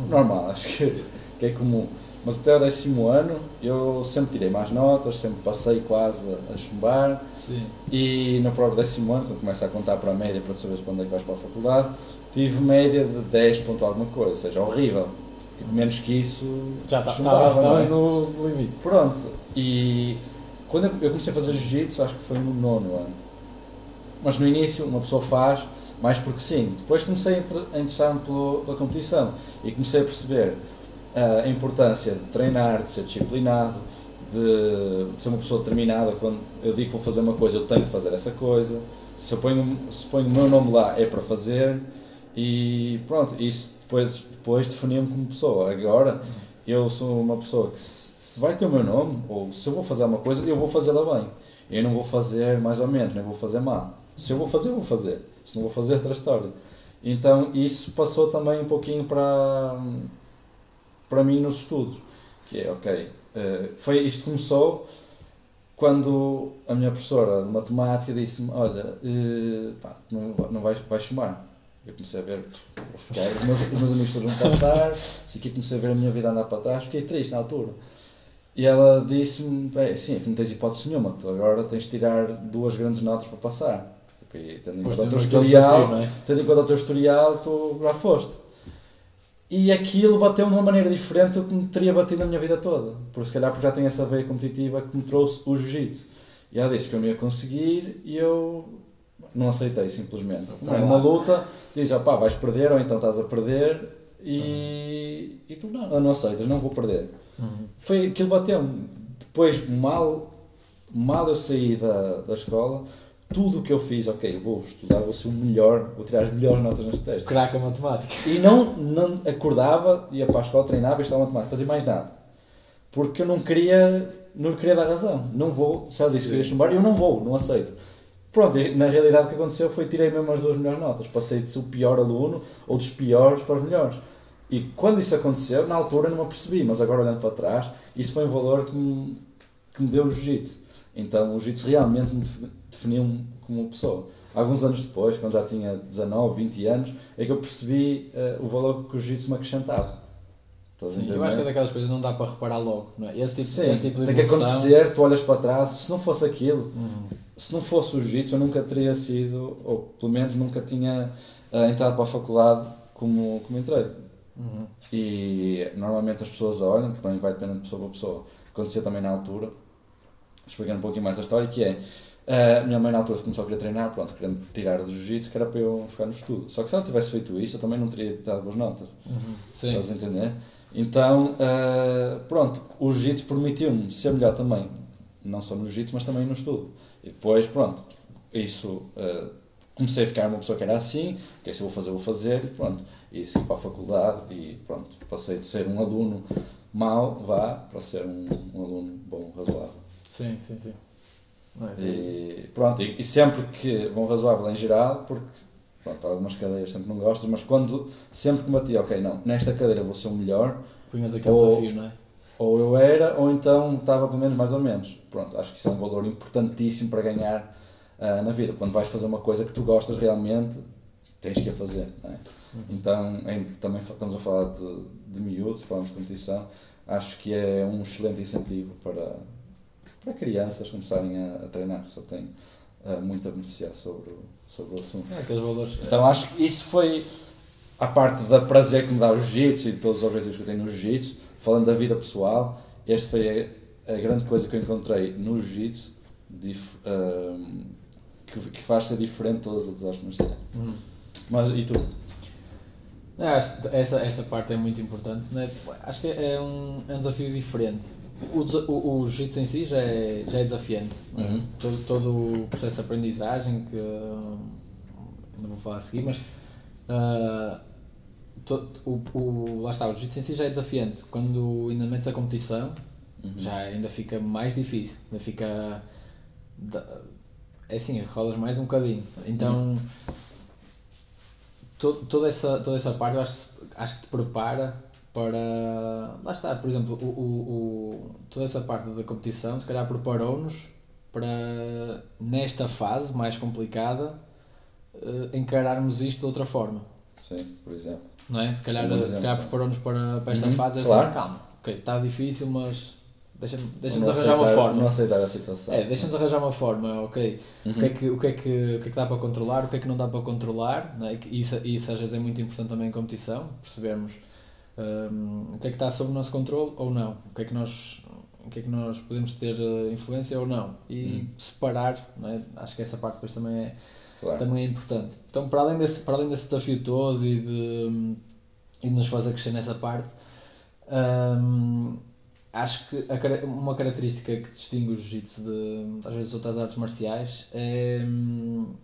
Normal, acho que, que é comum. Mas até o décimo ano eu sempre tirei mais notas, sempre passei quase a chumbar. Sim. E no próprio décimo ano, quando começa a contar para a média para saber onde é que vais para a faculdade, tive média de 10 ponto alguma coisa, ou seja, horrível. Tipo, menos que isso, Já tá- estavas não é? no limite. Pronto, e quando eu comecei a fazer jiu-jitsu, acho que foi no nono ano. Mas no início uma pessoa faz mais porque sim. Depois comecei a inter- a interessar-me pela competição e comecei a perceber ah, a importância de treinar, de ser disciplinado, de, de ser uma pessoa determinada. Quando eu digo que vou fazer uma coisa, eu tenho que fazer essa coisa. Se eu ponho, se ponho o meu nome lá, é para fazer. E pronto, isso depois, depois definiu-me como pessoa. Agora, eu sou uma pessoa que se, se vai ter o meu nome, ou se eu vou fazer uma coisa, eu vou fazê-la bem. Eu não vou fazer mais ou menos, nem vou fazer mal. Se eu vou fazer, eu vou fazer. Se não vou fazer, outra história. Então, isso passou também um pouquinho para, para mim nos estudos. Que é, ok, eh, foi, isto começou quando a minha professora de matemática disse-me: Olha, eh, pá, não, não vais, vais chamar. Eu comecei a ver, ficar, os, meus, os meus amigos todos vão passar, assim que comecei a ver a minha vida andar para trás, fiquei triste na altura. E ela disse-me: Sim, não tens hipótese nenhuma, tu agora tens de tirar duas grandes notas para passar. Tipo, e tendo em Pois conta o teu historial, desafio, é? tendo em conta o teu historial, tu já foste. E aquilo bateu de uma maneira diferente do que me teria batido na minha vida toda. Por se calhar porque já tenho essa veia competitiva que me trouxe o jiu-jitsu. E ela disse que eu não ia conseguir e eu não aceitei simplesmente. Não, numa luta, diz, opá, vais perder ou então estás a perder e, e tu não, não aceitas, não vou perder. Foi, aquilo bateu-me. Depois, mal, mal eu saí da, da escola, tudo o que eu fiz, ok, vou estudar, vou ser o melhor, vou tirar as melhores notas neste teste. Craca matemática. E não, não acordava, ia para a escola, treinava e estava matemática, fazia mais nada. Porque eu não queria, não queria dar razão. Não vou, ela disse que eu ia chumbar, eu não vou, não aceito. Pronto, e na realidade o que aconteceu foi tirei mesmo as duas melhores notas. Passei de ser o pior aluno ou dos piores para os melhores. E quando isso aconteceu, na altura não me apercebi, mas agora olhando para trás, isso foi um valor que me, que me deu o jiu-jitsu. Então o jiu-jitsu realmente me defi- definiu-me como pessoa. Alguns anos depois, quando já tinha 19, 20 anos, é que eu percebi eh, o valor que o jiu-jitsu me acrescentava. Sim, eu acho que é daquelas coisas que não dá para reparar logo, não é? Esse tipo, Sim, esse tipo de tem que evolução- acontecer, tu olhas para trás, se não fosse aquilo, Uhum. Se não fosse o jiu-jitsu, eu nunca teria sido, ou pelo menos nunca tinha eh, entrado para a faculdade como, como entrei. Uhum. E normalmente as pessoas olham, também vai dependendo de pessoa para pessoa. Aconteceu também na altura, explicando um pouquinho mais a história, que é eh, a minha mãe na altura começou a querer treinar, pronto, querendo tirar do jiu-jitsu, que era para eu ficar no estudo. Só que se ela tivesse feito isso, eu também não teria dado boas notas. Uhum. Sim. Estás a entender? Então, eh, pronto, o jiu-jitsu permitiu-me ser melhor também, não só no jiu-jitsu, mas também no estudo. E depois, pronto, isso, eh, comecei a ficar uma pessoa que era assim, que se eu vou fazer, vou fazer, e pronto. E segui para a faculdade e pronto, passei de ser um aluno mau, vá, para ser um, um aluno bom, razoável. Sim, sim, sim. É? Sim. E pronto, e, e sempre que, bom, razoável em geral, porque pronto, algumas cadeiras sempre não gostas, mas quando sempre que me batia, ok, não, nesta cadeira vou ser o melhor, Punhas aquele Ou- desafio, não é? Ou eu era, ou então estava pelo menos mais ou menos. Pronto, acho que isso é um valor importantíssimo para ganhar ah, na vida. Quando vais fazer uma coisa que tu gostas realmente, tens que a fazer. é? Então, em- também estamos a falar de, de miúdos, falamos de competição, acho que é um excelente incentivo para, para crianças começarem a, a treinar, só tem ah, muito a beneficiar sobre, o- sobre o assunto. É, valores. Então acho que isso foi a parte da prazer que me dá o jiu-jitsu e de todos os objetivos que eu tenho no jiu-jitsu, falando da vida pessoal, esta foi a, a grande coisa que eu encontrei no jiu-jitsu ahm, que, que faz ser diferente de todas as outras artes marciais. Uhum. Mas e tu? É, acho que essa, essa parte é muito importante. Né? Acho que é um, é um desafio diferente. O, o, o jiu-jitsu em si já é, já é desafiante. não é? Uhum. Todo, todo o processo de aprendizagem, que hum, não vou falar a seguir, mas ah, to- o, o, lá está, o jiu-jitsu em si já é desafiante. Quando ainda metes a competição, já ainda fica mais difícil. Ainda fica. É assim, rolas mais um bocadinho. Então to- toda, essa, toda essa parte eu acho, acho que te prepara para. Lá está, por exemplo, o, o, o- toda essa parte da competição se calhar preparou-nos para nesta fase mais complicada eh, encararmos isto de outra forma. Sim, por exemplo. Não é? Se calhar, um se calhar preparou-nos para, para esta Uhum, fase assim, claro. calma, ok, está difícil, mas deixa-nos deixa arranjar uma forma. Não aceitar a situação. É, deixa-nos arranjar uma forma, ok? Uhum. O, que é que, o, que é que, o que é que dá para controlar, o que é que não dá para controlar, é? Que Isso, isso às vezes é muito importante também em competição, percebermos hum, o que é que está sob o nosso controle ou não, o que é que nós, o que é que nós podemos ter eh, influência ou não, e Uhum. separar, não é? acho que essa parte depois também é, Claro. também é importante. Então, para além desse, para além desse desafio todo e de, e de nos fazer crescer nessa parte, hum, acho que a uma característica que distingue o jiu-jitsu de, às vezes, outras artes marciais é. hum,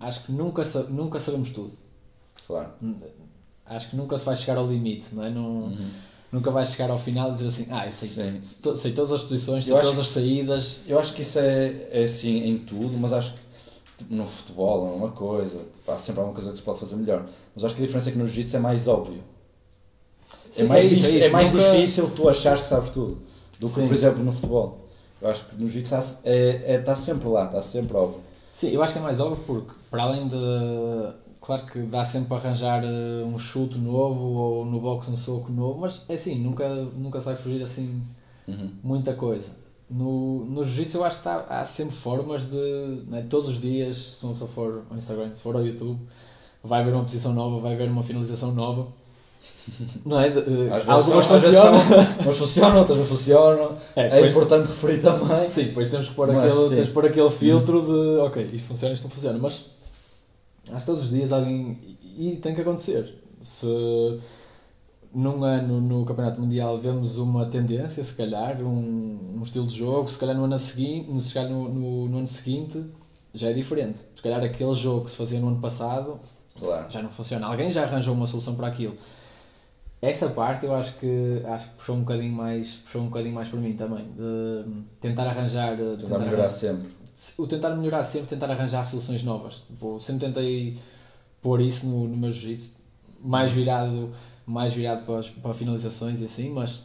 acho que nunca, nunca sabemos tudo. Claro. Acho que nunca se vai chegar ao limite, não é? Não, Nunca vais chegar ao final e dizer assim: Ah, eu sei, to- sei todas as posições, sei todas as saídas. Eu acho que isso é, é assim em tudo, mas acho que no futebol é uma coisa, há sempre alguma coisa que se pode fazer melhor. Mas acho que a diferença é que no jiu-jitsu é mais óbvio. É Sim, mais, é isso, é é isso. mais Nunca- difícil tu achares que sabes tudo do que, Sim. por exemplo, no futebol. Eu acho que no jiu-jitsu está é, é, tá sempre lá, está sempre óbvio. Sim, eu acho que é mais óbvio porque, para além de. Claro que dá sempre para arranjar eh, um chute novo ou no boxe um soco novo, mas é assim, nunca, nunca se vai fugir assim Uhum. muita coisa. No, no jiu-jitsu eu acho que tá- há sempre formas de. Né, todos os dias, se uma pessoa for ao Instagram, se for ao YouTube, vai ver uma posição nova, vai ver uma finalização nova. Não é? Às algumas funcionam. umas funcionam, outras não funcionam. É, É, importante referir também. Sim, depois temos que pôr, Mas, aquele, sim. tens de pôr aquele filtro de ok, isto funciona, isto não funciona, mas acho que todos os dias alguém. E e tem que acontecer. Se num ano no Campeonato Mundial vemos uma tendência, se calhar, um, um estilo de jogo, se calhar no ano seguinte, se calhar no, no, no ano seguinte já é diferente. Se calhar aquele jogo que se fazia no ano passado Claro. já não funciona. Alguém já arranjou uma solução para aquilo. Essa parte eu acho que acho que puxou um bocadinho mais, puxou um bocadinho mais por mim também, de tentar arranjar, de Tentar melhorar arranjar- sempre. o tentar melhorar sempre, tentar arranjar soluções novas. Sempre tentei pôr isso no, no meu jiu-jitsu, mais virado, mais virado para, as- para finalizações e assim, mas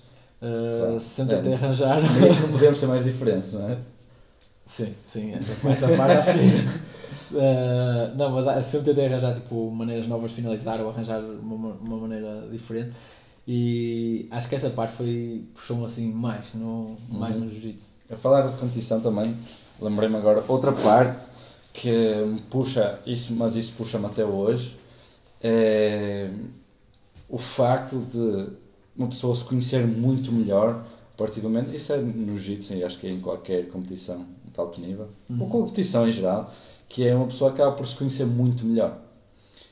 uh, Claro. sempre É. arranjar. Não podemos ser mais diferentes, não é? Sim, sim, essa, essa parte acho que. Eh, não, mas ah, sempre tentei arranjar tipo, maneiras novas de finalizar ou arranjar uma, uma maneira diferente e acho que essa parte foi puxou-me assim mais, no, mais no jiu-jitsu. A falar de competição também, lembrei-me agora outra parte que me puxa, isso, mas isso puxa-me até hoje, é o facto de uma pessoa se conhecer muito melhor a partir do momento, isso é no jiu-jitsu e acho que é em qualquer competição de alto nível, ou competição em geral, que é uma pessoa que acaba por se conhecer muito melhor.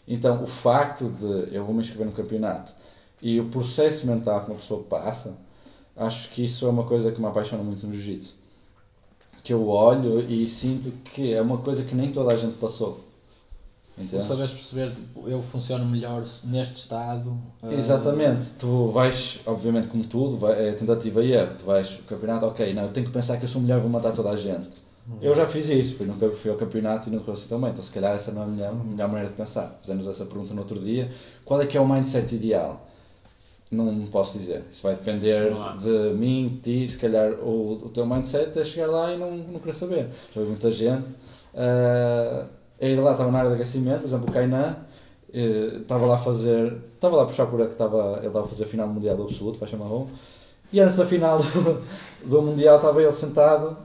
Então, o facto de eu vou me inscrever no campeonato e o processo mental que uma pessoa passa, acho que isso é uma coisa que me apaixona muito no jiu-jitsu. Que eu olho e sinto que é uma coisa que nem toda a gente passou. Tu Entende? sabes perceber, tipo, eu funciono melhor neste estado. eh, Exatamente, tu vais, obviamente, como tudo, vai, é tentativa e erro. Tu vais o campeonato, ok, não, eu tenho que pensar que eu sou melhor, vou matar toda a gente. Eu já fiz isso, fui, nunca fui ao campeonato e não correu assim também, então se calhar essa não é a melhor, a melhor maneira de pensar. Fizemos essa pergunta no outro dia: qual é que é o mindset ideal? Não posso dizer, isso vai depender de mim, de ti, se calhar o, o teu mindset é chegar lá e não, não querer saber. Já vi muita gente ah, a ir lá, estava na área de aquecimento, por exemplo, o Kainan, eh, estava lá a fazer, estava lá a puxar por ele que estava, ele estava a fazer a final do Mundial do Absoluto, vai chamar um, e antes da final do, do Mundial estava ele sentado,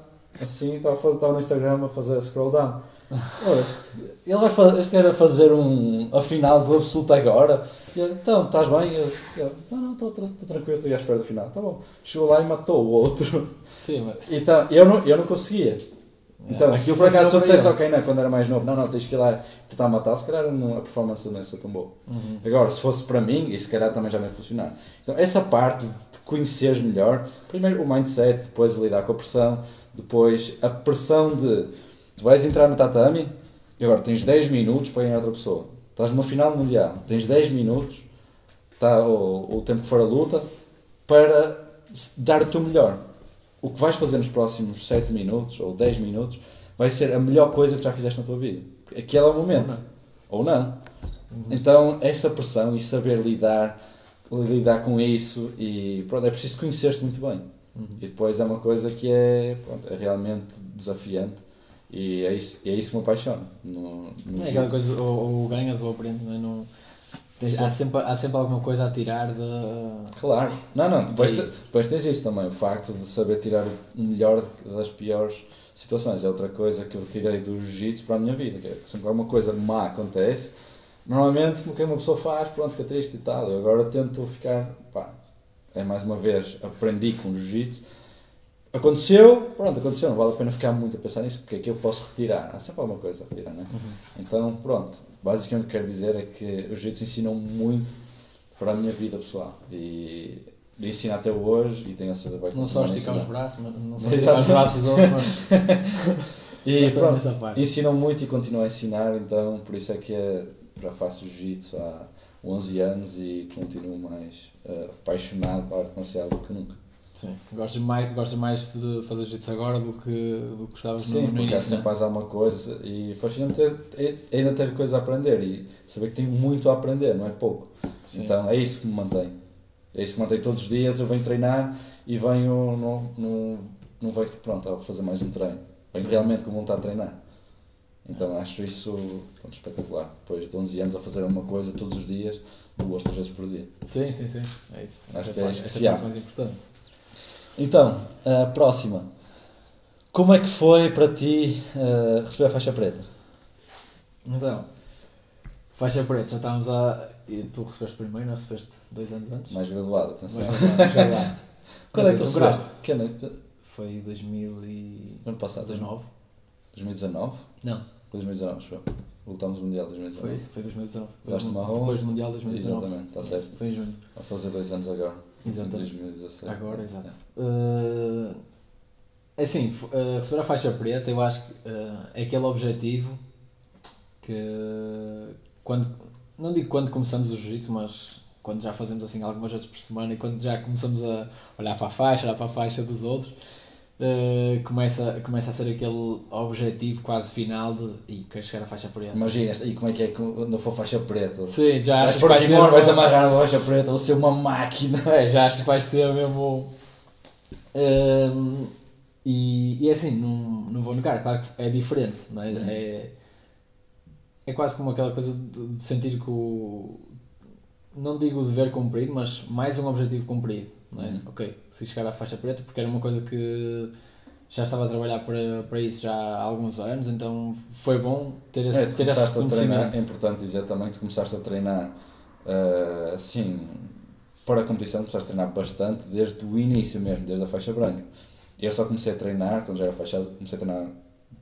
assim, estava, estava no Instagram a fazer scroll down. Oh, este, ele vai fazer, este vai fazer um, a final do Absoluto agora. E eu, então, estás bem? Eu, eu, não, não, estou tranquilo, estou à espera do final. Tá bom. Chegou lá e matou o outro. Sim, mas Então, eu não, eu não conseguia. Então, É, se aquilo por acaso se eu dissesse, ok, não, quando era mais novo, não, não, tens que ir lá e tentar matar, se calhar não, a performance não ser tão boa. Uhum. Agora, se fosse para mim, isso se calhar também já ia funcionar. Então, essa parte de conheceres melhor, primeiro o mindset, depois lidar com a pressão, depois a pressão de tu vais entrar no tatame e agora tens 10 minutos para ganhar outra pessoa. Estás numa final mundial, tens 10 minutos, tá, ou, ou o tempo que for a luta, para dar o teu melhor. O que vais fazer nos próximos 7 minutos ou 10 minutos vai ser a melhor coisa que já fizeste na tua vida. Aquele é o momento. Ou não. Então, essa pressão e saber lidar, lidar com isso e pronto, é preciso conhecer-te muito bem. E depois é uma coisa que é, pronto, é realmente desafiante e é isso, é isso que me apaixona. No, no é aquela coisa, ou, ou ganhas ou aprendes, não é? Não, tens- há, sempre, há sempre alguma coisa a tirar de. Claro. Não, não, depois, te- depois tens isso também, o facto de saber tirar o melhor das piores situações. É outra coisa que eu tirei do jiu-jitsu para a minha vida, que é que sempre alguma coisa má acontece, normalmente o que uma pessoa faz, pronto, fica triste e tal. Eu agora tento ficar, pá, é mais uma vez, aprendi com o jiu-jitsu. Aconteceu, pronto, aconteceu, não vale a pena ficar muito a pensar nisso, porque é que eu posso retirar? Há sempre alguma coisa a retirar, não é? Então, pronto, basicamente o que quero dizer é que o jiu-jitsu ensinou muito para a minha vida pessoal e ensina até hoje e tenho a certeza que vai Não só esticar os braços, mas não só esticar os braços mas. E pronto, ensinam muito e continuam a ensinar, então por isso é que é, já faço jiu-jitsu há 11 anos e continuo mais eh, apaixonado pela arte marcial do que nunca. Sim, gostas mais, gostas mais de fazer jiu-jitsu agora do que, do que gostavas Sim, no, no porque início. sempre né? alguma coisa e fascina-me é- ainda ter coisa a aprender e saber que tenho muito a aprender, não é pouco. Sim. Então é isso que me mantém. É isso que me mantém todos os dias. Eu venho treinar e venho, não, não, não veio pronto, a fazer mais um treino. Vem realmente com vontade de treinar. Então acho isso pronto, espetacular. Depois de 11 anos a fazer uma coisa todos os dias, duas, três vezes por dia. Sim, sim, sim. É isso. Acho Essa que é parte- essa especial. parte mais importante. Então, a próxima. Como é que foi para ti eh, receber a faixa preta? Então, faixa preta, já estávamos a. E tu recebeste primeiro, não recebeste dois anos antes? Mais graduado, atenção. Mais graduado, mais graduado. Quando é que tu recebeste? Que ano? Foi 2019. Ano passado? 2019? Não, 2019, acho eu. Voltámos ao Mundial 2019. foi isso, foi 2019. Usaste Depois- marrom? Depois do Mundial 2019. Exatamente, está certo. Foi em junho. A fazer dois anos agora. Exatamente. Em 2017. Agora, exato. Uh, é assim, f- uh, receber a faixa preta, eu acho que uh, é aquele objetivo que quando, não digo quando começamos o jiu-jitsu, mas quando já fazemos assim algumas vezes por semana e quando já começamos a olhar para a faixa, olhar para a faixa dos outros, uh, começa, começa a ser aquele objetivo quase final de e quero chegar à faixa preta. Imagina, e como é que é quando for faixa preta? Sim, já Vais achas que por vai aqui ser fora, vais uma- amarrar a faixa preta, vou ser uma máquina. É, já acho que vai ser mesmo. Hum, e, e é assim, não, não vou negar, claro que é diferente, não é? É, é quase como aquela coisa de, de sentir que o. Não digo o dever cumprido, mas mais um objetivo cumprido, não é? Uhum. Ok, se chegar à faixa preta, porque era uma coisa que já estava a trabalhar para, para isso já há alguns anos, então foi bom ter esse, É, ter esse conhecimento. é importante dizer também que tu começaste a treinar eh, assim, para a competição, começaste a treinar bastante desde o início mesmo, desde a faixa branca. Eu só comecei a treinar quando já era faixa comecei a treinar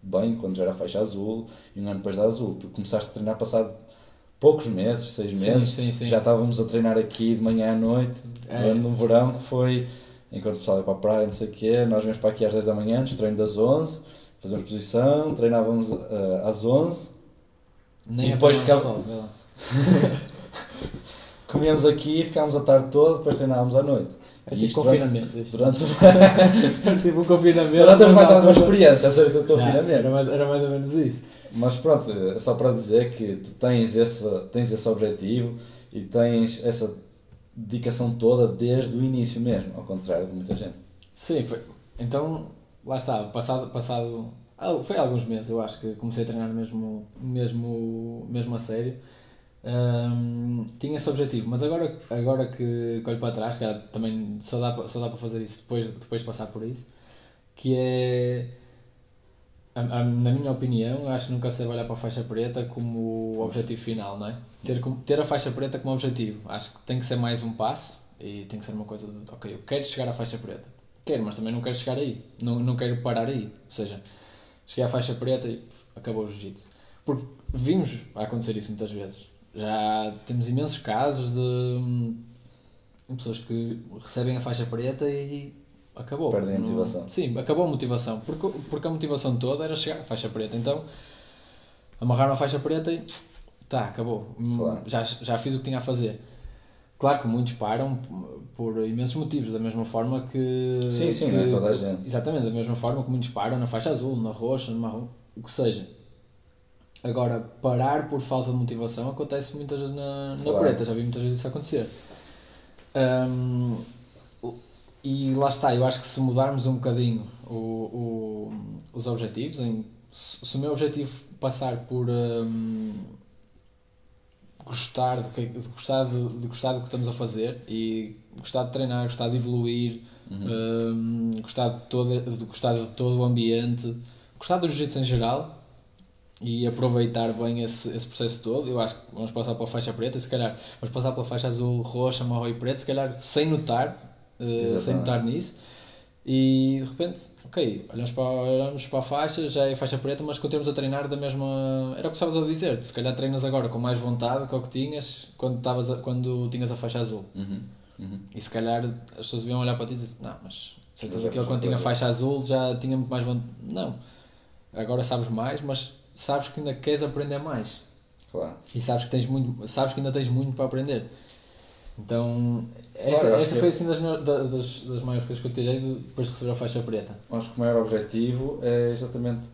bem quando já era faixa azul e um ano depois da azul. Tu começaste a treinar passado poucos meses, seis Sim, meses, sim, sim. já estávamos a treinar aqui de manhã à noite, É. no verão que foi enquanto o pessoal ia para a praia, não sei o quê, nós vimos para aqui às 10 da manhã, antes treino das 11, fazíamos posição, treinávamos eh, às 11, Nem e depois sol, vê lá. comíamos aqui e ficámos a tarde toda, depois treinávamos à noite. É tipo isto confinamento. isto. Durante, tipo um confinamento. durante mais alguma não- experiência acerca do confinamento. Era mais, era mais ou menos isso. Mas pronto, é só para dizer que tu tens esse, tens esse objetivo e tens essa dedicação toda desde o início mesmo, ao contrário de muita gente. Sim, foi. Então, lá está, passado, passado ah, foi alguns meses, eu acho que comecei a treinar mesmo, mesmo, mesmo a sério. Hum, tinha esse objetivo, mas agora, agora que, que olho para trás, que também só dá, só dá para fazer isso depois, depois de passar por isso, que é, na minha opinião, acho que nunca se deve olhar para a faixa preta como objetivo final, não é? Ter, ter a faixa preta como objetivo, acho que tem que ser mais um passo e tem que ser uma coisa de, ok, eu quero chegar à faixa preta, quero, mas também não quero chegar aí, não, não quero parar aí, ou seja, cheguei à faixa preta e pff, acabou o jiu-jitsu. Porque vimos acontecer isso muitas vezes. Já temos imensos casos de hum, pessoas que recebem a faixa preta e acabou. Perdem a motivação. Sim, acabou a motivação. Porque, porque a motivação toda era chegar à faixa preta. Então amarraram a faixa preta e tá, acabou. Hum, Claro. Já, já fiz o que tinha a fazer. Claro que muitos param por imensos motivos, da mesma forma que. Sim, sim, que- não é toda a gente. Exatamente, da mesma forma que muitos param na faixa azul, na roxa, no marrom, o que seja. Agora, parar por falta de motivação acontece muitas vezes na, na Claro. preta, já vi muitas vezes isso acontecer. Hum, e lá está, eu acho que se mudarmos um bocadinho o, o- os objetivos, em, se, o meu objetivo passar por hum, gostar, do que, de, gostar de, de gostar do que estamos a fazer e gostar de treinar, gostar de evoluir, hum, gostar, de todo, de gostar de todo o ambiente, gostar do jiu-jitsu em geral e aproveitar bem esse, esse processo todo, eu acho que vamos passar pela faixa preta, se calhar vamos passar pela faixa azul, roxa, marrom e preto, se calhar sem notar, eh, sem notar nisso. E de repente, ok, olhamos para, olhamos para a faixa, já é faixa preta, mas continuamos a treinar da mesma. Era o que estavas a dizer, se calhar treinas agora com mais vontade que o que tinhas quando, estavas a- quando tinhas a faixa azul. Uhum, uhum. E se calhar as pessoas deviam olhar para ti e dizer: Não, mas Mas é faixa quando tinha preta." faixa azul já tinha muito mais vontade. Não, agora sabes mais, mas sabes que ainda queres aprender mais. Claro. E sabes que, tens muito, sabes que ainda tens muito para aprender. Então, Claro, essa, acho essa foi assim das, das, das maiores coisas que eu tirei de- depois de receber a faixa preta. Acho que o maior objetivo é exatamente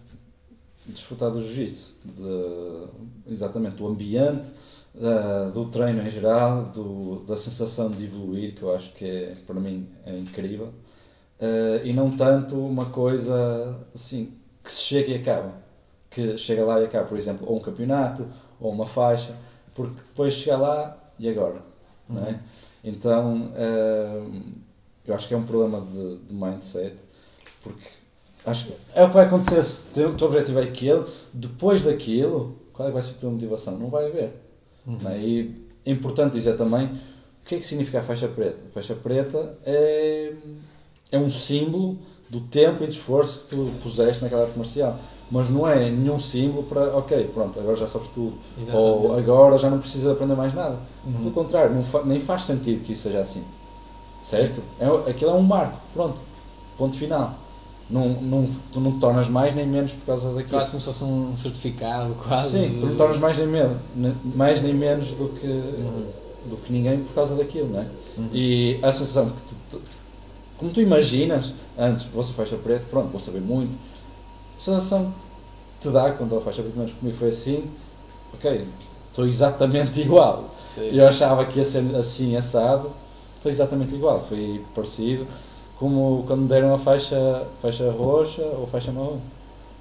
desfrutar do jiu-jitsu, de- exatamente do ambiente, da- do treino em geral, do, da sensação de evoluir, que eu acho que é, para mim é incrível. uh, e não tanto uma coisa assim que se chega e acaba. Que chega lá e acaba, por exemplo, ou um campeonato ou uma faixa, porque depois chega lá e agora. Uhum. Não é? Então uh, eu acho que é um problema de, de mindset, porque acho é o que vai acontecer se o teu objetivo é aquele, depois daquilo, qual é que vai ser a tua motivação? Não vai haver. Uhum. Não é? E é importante dizer também o que é que significa a faixa preta. A faixa preta é, é um símbolo do tempo e do esforço que tu puseste naquela arte marcial. Mas não é nenhum símbolo para, ok, pronto, agora já sabes tudo. Exatamente. Ou agora já não precisas aprender mais nada. Uhum. Pelo contrário, fa nem faz sentido que isso seja assim. Certo? É, aquilo é um marco, pronto. Ponto final. Não, não, tu não te tornas mais nem menos por causa daquilo. Quase como se fosse um certificado, quase. Sim, tu não te tornas mais nem, menos, mais nem menos do que, uhum. do que ninguém por causa daquilo, não é? Uhum. E a sensação que tu, tu, como tu imaginas, antes, você faixa preta, pronto, vou saber muito. A sensação que te dá quando a faixa preta, menos comigo foi assim, ok, estou exatamente igual. Sim. Eu achava que ia ser assim, assado, estou exatamente igual, foi parecido como quando deram a faixa, faixa roxa ou faixa marrom.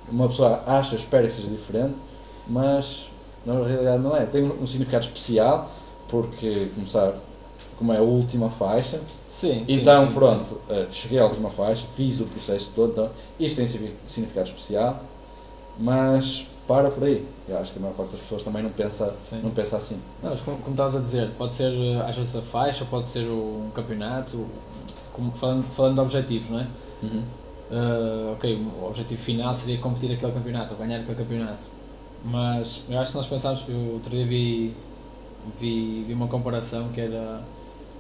Uma pessoa acha, espera que seja diferente, mas na realidade não é. Tem um significado especial, porque, começar, como é a última faixa, sim, então sim, pronto, sim. Eh, cheguei à última faixa, fiz o processo todo, então isto tem significado especial, mas para por aí. Eu acho que a maior parte das pessoas também não pensa, não pensa assim. Não, mas como, como estavas a dizer, pode ser eh, às vezes a faixa, pode ser um campeonato, como falando, falando de objetivos, não é? Uhum. Uh, ok, o objetivo final seria competir aquele campeonato, ou ganhar aquele campeonato. Mas eu acho que se nós pensarmos, eu outro dia vi, vi, vi uma comparação que era,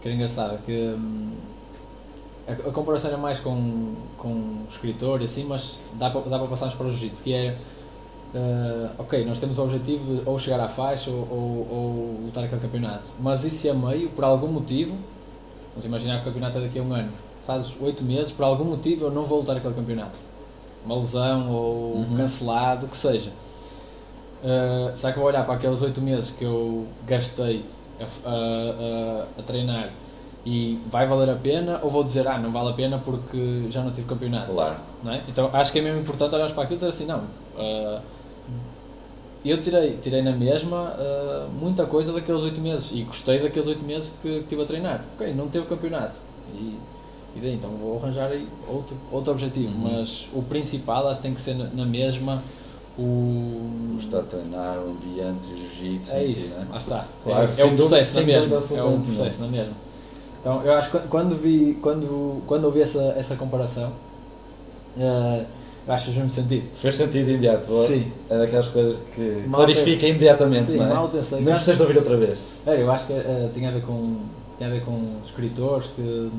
era engraçada, que hum, a, a, comparação era mais com, com escritor e assim, mas dá para, dá passarmos para o jiu-jitsu, que é uh, ok, nós temos o objetivo de ou chegar à faixa ou, ou, ou lutar aquele campeonato, mas isso é meio, por algum motivo, Vamos imaginar que o campeonato é daqui a um ano. Fazes oito meses, por algum motivo eu não vou lutar aquele campeonato. Uma lesão ou uhum. cancelado, o que seja. Uh, será que eu vou olhar para aqueles oito meses que eu gastei a, a, a, treinar e vai valer a pena ou vou dizer, ah, não vale a pena porque já não tive campeonato? Claro. Não é? Então acho que é mesmo importante olharmos para aquilo e dizer assim, não. Uh, eu tirei, tirei na mesma uh, muita coisa daqueles oito meses e gostei daqueles oito meses que, que estive a treinar. Ok, não teve campeonato. E, e daí então vou arranjar aí outro, outro objetivo, uhum. mas o principal acho que tem que ser na mesma o. Está a treinar, o ambiente, o jiu-jitsu. É isso, né? lá está. Claro, é, é um processo na mesma. É um processo na mesma. Então eu acho que quando vi, quando, quando ouvi essa, essa comparação. Uh, Acho que fez mesmo sentido. Fez sentido imediato. Sim. É daquelas coisas que mal clarifica imediatamente, Sim, não é? mal pensei. Nem precisas de ouvir outra vez. É, eu acho que uh, tinha a ver com tem a ver com escritores que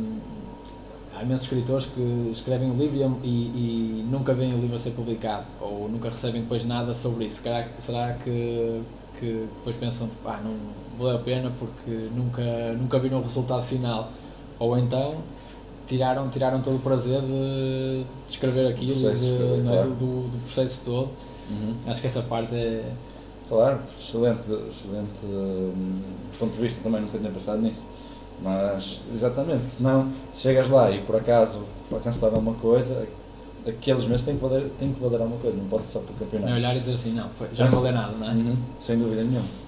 há imensos escritores que escrevem o livro e, e, nunca veem o livro a ser publicado ou nunca recebem depois nada sobre isso. Será, será que, que depois pensam, ah, não valeu a pena porque nunca, nunca viram o resultado final? Ou então tiraram, tiraram todo o prazer de, de escrever aquilo, de, é? claro. do, do, processo todo. Uhum. Acho que essa parte é. Claro, excelente, excelente um, ponto de vista, também nunca tinha pensado nisso. Mas, exatamente, se não, se chegas lá e por acaso para cancelar alguma coisa, aqueles meses têm que valer, têm que valer alguma coisa, não pode ser só para o campeonato. Não olhar e dizer assim, não, foi, já não valeu nada, não é? Uhum, sem dúvida nenhuma.